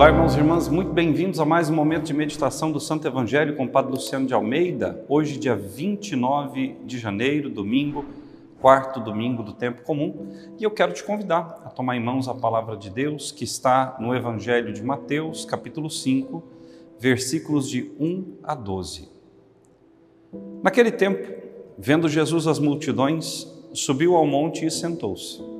Olá, irmãos e irmãs, muito bem-vindos a mais um momento de meditação do Santo Evangelho com o Padre Luciano de Almeida. Hoje, dia 29 de janeiro, domingo, quarto domingo do tempo comum, e eu quero te convidar a tomar em mãos a palavra de Deus que está no Evangelho de Mateus, capítulo 5, versículos de 1 a 12. Naquele tempo, vendo Jesus as multidões, subiu ao monte e sentou-se.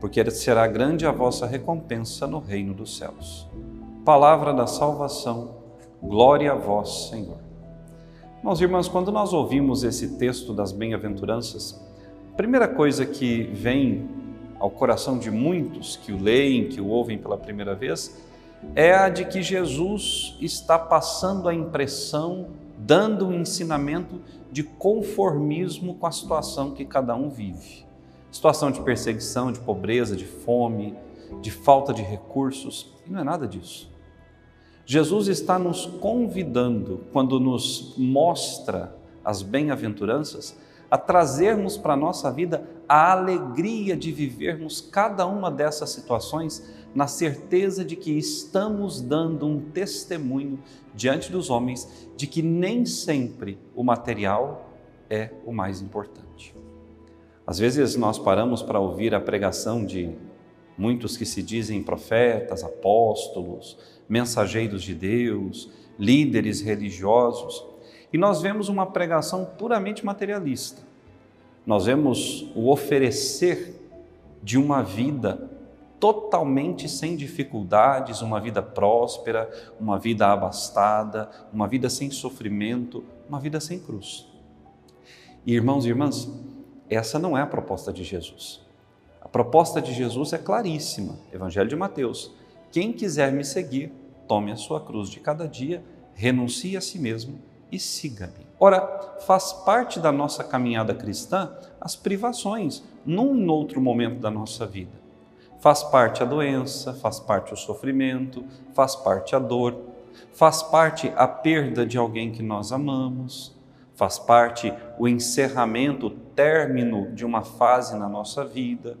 porque será grande a vossa recompensa no reino dos céus. Palavra da salvação, glória a vós, Senhor. Meus irmãos, quando nós ouvimos esse texto das bem-aventuranças, a primeira coisa que vem ao coração de muitos que o leem, que o ouvem pela primeira vez, é a de que Jesus está passando a impressão, dando um ensinamento de conformismo com a situação que cada um vive situação de perseguição, de pobreza, de fome, de falta de recursos, e não é nada disso. Jesus está nos convidando, quando nos mostra as bem-aventuranças, a trazermos para a nossa vida a alegria de vivermos cada uma dessas situações na certeza de que estamos dando um testemunho diante dos homens de que nem sempre o material é o mais importante. Às vezes nós paramos para ouvir a pregação de muitos que se dizem profetas, apóstolos, mensageiros de Deus, líderes religiosos, e nós vemos uma pregação puramente materialista. Nós vemos o oferecer de uma vida totalmente sem dificuldades, uma vida próspera, uma vida abastada, uma vida sem sofrimento, uma vida sem cruz. E irmãos e irmãs, essa não é a proposta de Jesus. A proposta de Jesus é claríssima. Evangelho de Mateus. Quem quiser me seguir, tome a sua cruz de cada dia, renuncie a si mesmo e siga-me. Ora, faz parte da nossa caminhada cristã as privações, num outro momento da nossa vida. Faz parte a doença, faz parte o sofrimento, faz parte a dor, faz parte a perda de alguém que nós amamos, faz parte o encerramento, término de uma fase na nossa vida.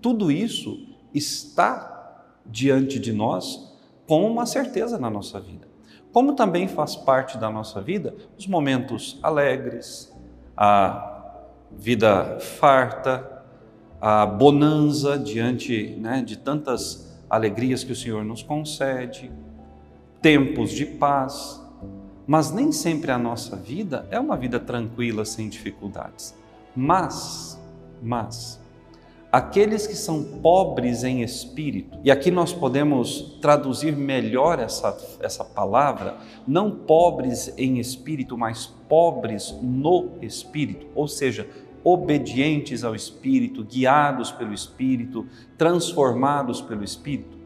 Tudo isso está diante de nós com uma certeza na nossa vida. Como também faz parte da nossa vida os momentos alegres, a vida farta, a bonança diante né, de tantas alegrias que o Senhor nos concede, tempos de paz, mas nem sempre a nossa vida é uma vida tranquila, sem dificuldades. Mas, mas, aqueles que são pobres em espírito, e aqui nós podemos traduzir melhor essa, essa palavra, não pobres em espírito, mas pobres no espírito, ou seja, obedientes ao Espírito, guiados pelo Espírito, transformados pelo Espírito.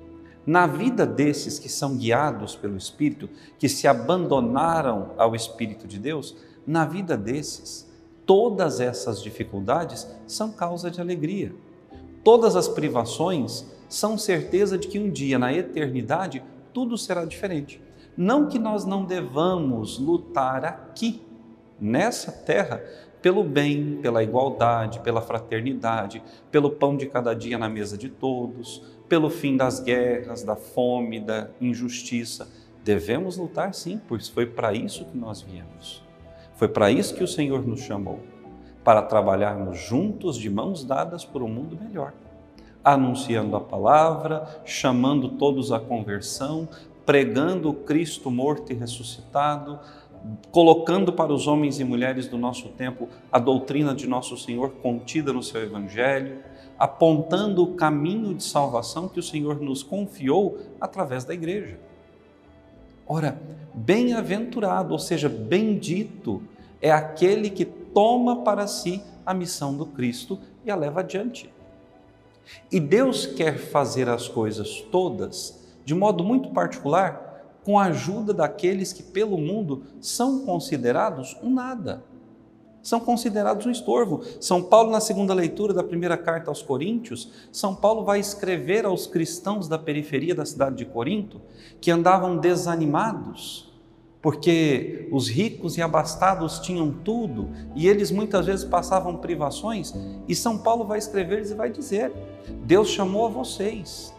Na vida desses que são guiados pelo Espírito, que se abandonaram ao Espírito de Deus, na vida desses, todas essas dificuldades são causa de alegria. Todas as privações são certeza de que um dia na eternidade tudo será diferente. Não que nós não devamos lutar aqui, nessa terra, pelo bem, pela igualdade, pela fraternidade, pelo pão de cada dia na mesa de todos, pelo fim das guerras, da fome, da injustiça. Devemos lutar sim, pois foi para isso que nós viemos. Foi para isso que o Senhor nos chamou para trabalharmos juntos, de mãos dadas, por um mundo melhor, anunciando a palavra, chamando todos à conversão, pregando o Cristo morto e ressuscitado, colocando para os homens e mulheres do nosso tempo a doutrina de nosso Senhor contida no seu Evangelho, apontando o caminho de salvação que o Senhor nos confiou através da igreja. Ora, bem-aventurado, ou seja, bendito, é aquele que toma para si a missão do Cristo e a leva adiante. E Deus quer fazer as coisas todas de modo muito particular com a ajuda daqueles que pelo mundo são considerados um nada. São considerados um estorvo. São Paulo, na segunda leitura da primeira carta aos Coríntios, São Paulo vai escrever aos cristãos da periferia da cidade de Corinto que andavam desanimados, porque os ricos e abastados tinham tudo e eles muitas vezes passavam privações. E São Paulo vai escrever-lhes e vai dizer: Deus chamou a vocês,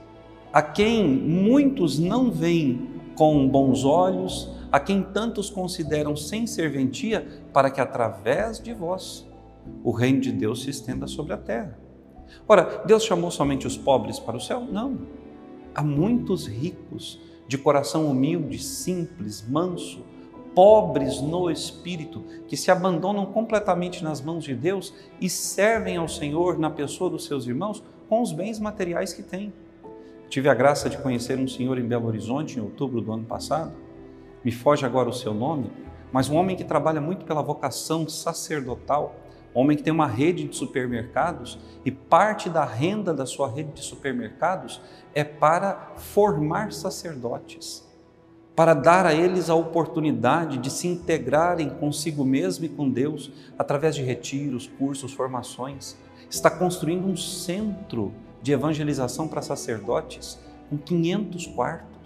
a quem muitos não veem com bons olhos, a quem tantos consideram sem serventia, para que através de vós o reino de Deus se estenda sobre a terra. Ora, Deus chamou somente os pobres para o céu? Não. Há muitos ricos, de coração humilde, simples, manso, pobres no espírito, que se abandonam completamente nas mãos de Deus e servem ao Senhor na pessoa dos seus irmãos com os bens materiais que têm. Tive a graça de conhecer um senhor em Belo Horizonte em outubro do ano passado. Me foge agora o seu nome, mas um homem que trabalha muito pela vocação sacerdotal, homem que tem uma rede de supermercados e parte da renda da sua rede de supermercados é para formar sacerdotes, para dar a eles a oportunidade de se integrarem consigo mesmo e com Deus através de retiros, cursos, formações. Está construindo um centro de evangelização para sacerdotes com 500 quartos.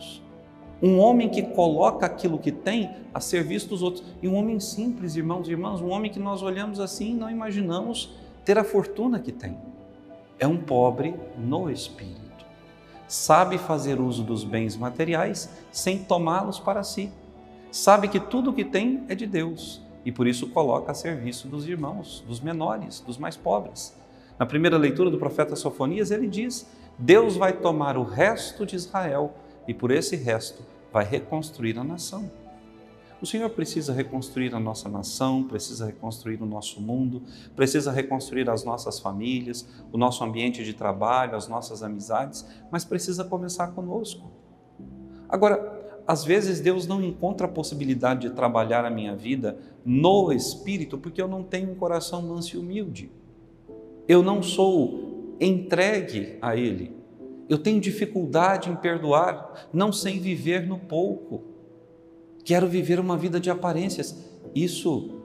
Um homem que coloca aquilo que tem a serviço dos outros. E um homem simples, irmãos e irmãs, um homem que nós olhamos assim e não imaginamos ter a fortuna que tem. É um pobre no espírito. Sabe fazer uso dos bens materiais sem tomá-los para si. Sabe que tudo o que tem é de Deus e por isso coloca a serviço dos irmãos, dos menores, dos mais pobres. Na primeira leitura do profeta Sofonias, ele diz: Deus vai tomar o resto de Israel e por esse resto vai reconstruir a nação. O Senhor precisa reconstruir a nossa nação, precisa reconstruir o nosso mundo, precisa reconstruir as nossas famílias, o nosso ambiente de trabalho, as nossas amizades, mas precisa começar conosco. Agora, às vezes Deus não encontra a possibilidade de trabalhar a minha vida no espírito porque eu não tenho um coração manso e humilde eu não sou entregue a Ele. Eu tenho dificuldade em perdoar, não sei viver no pouco. Quero viver uma vida de aparências. Isso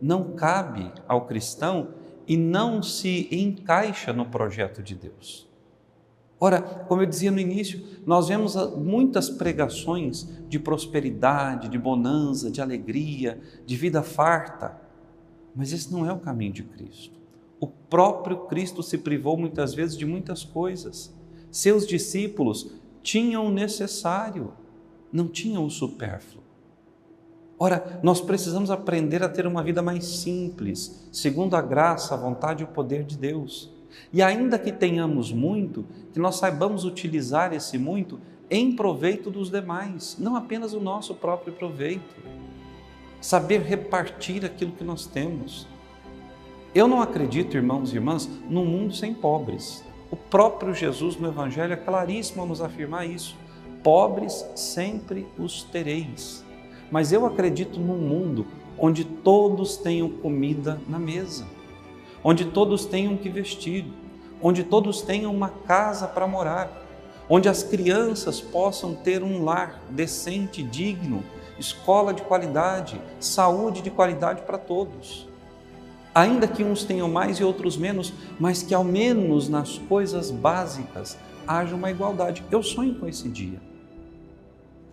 não cabe ao cristão e não se encaixa no projeto de Deus. Ora, como eu dizia no início, nós vemos muitas pregações de prosperidade, de bonança, de alegria, de vida farta, mas esse não é o caminho de Cristo. O próprio Cristo se privou muitas vezes de muitas coisas. Seus discípulos tinham o necessário, não tinham o supérfluo. Ora, nós precisamos aprender a ter uma vida mais simples, segundo a graça, a vontade e o poder de Deus. E ainda que tenhamos muito, que nós saibamos utilizar esse muito em proveito dos demais, não apenas o nosso próprio proveito. Saber repartir aquilo que nós temos. Eu não acredito, irmãos e irmãs, num mundo sem pobres. O próprio Jesus no Evangelho é claríssimo a nos afirmar isso. Pobres sempre os tereis. Mas eu acredito num mundo onde todos tenham comida na mesa, onde todos tenham que vestir, onde todos tenham uma casa para morar, onde as crianças possam ter um lar decente, digno, escola de qualidade, saúde de qualidade para todos ainda que uns tenham mais e outros menos, mas que ao menos nas coisas básicas haja uma igualdade. Eu sonho com esse dia.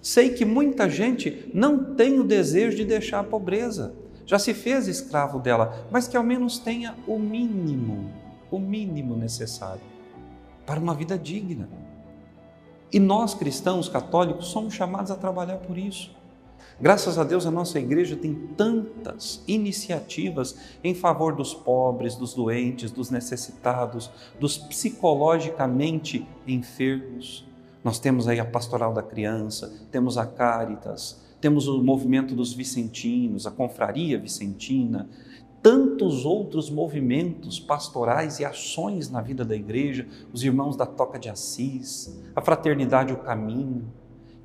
Sei que muita gente não tem o desejo de deixar a pobreza, já se fez escravo dela, mas que ao menos tenha o mínimo, o mínimo necessário para uma vida digna. E nós cristãos católicos somos chamados a trabalhar por isso. Graças a Deus, a nossa igreja tem tantas iniciativas em favor dos pobres, dos doentes, dos necessitados, dos psicologicamente enfermos. Nós temos aí a Pastoral da Criança, temos a Caritas, temos o movimento dos vicentinos, a Confraria Vicentina, tantos outros movimentos pastorais e ações na vida da igreja, os irmãos da Toca de Assis, a Fraternidade o Caminho,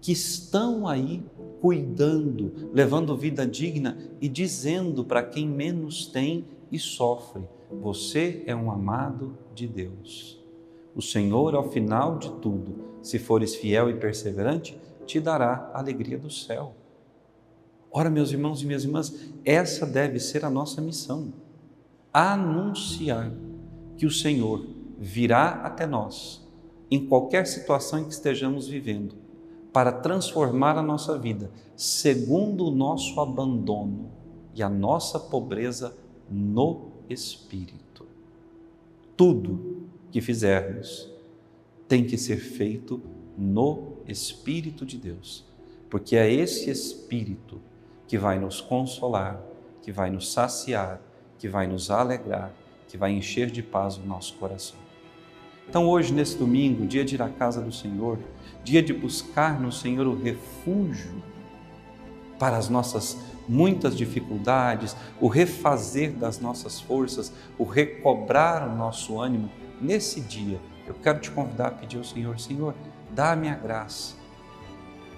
que estão aí cuidando, levando vida digna e dizendo para quem menos tem e sofre: você é um amado de Deus. O Senhor, ao final de tudo, se fores fiel e perseverante, te dará a alegria do céu. Ora, meus irmãos e minhas irmãs, essa deve ser a nossa missão: anunciar que o Senhor virá até nós, em qualquer situação em que estejamos vivendo, para transformar a nossa vida segundo o nosso abandono e a nossa pobreza no Espírito. Tudo que fizermos tem que ser feito no Espírito de Deus, porque é esse Espírito que vai nos consolar, que vai nos saciar, que vai nos alegrar, que vai encher de paz o nosso coração. Então, hoje, nesse domingo, dia de ir à casa do Senhor, dia de buscar no Senhor o refúgio para as nossas muitas dificuldades, o refazer das nossas forças, o recobrar o nosso ânimo, nesse dia, eu quero te convidar a pedir ao Senhor: Senhor, dá-me a graça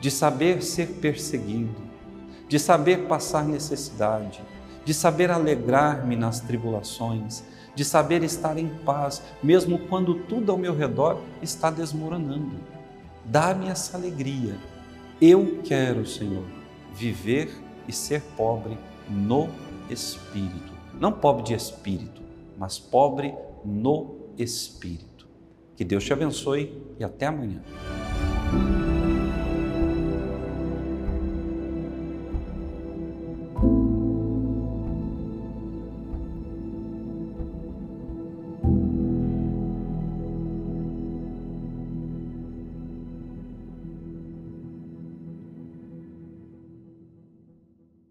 de saber ser perseguido, de saber passar necessidade, de saber alegrar-me nas tribulações, de saber estar em paz, mesmo quando tudo ao meu redor está desmoronando. Dá-me essa alegria. Eu quero, Senhor, viver e ser pobre no espírito. Não pobre de espírito, mas pobre no espírito. Que Deus te abençoe e até amanhã.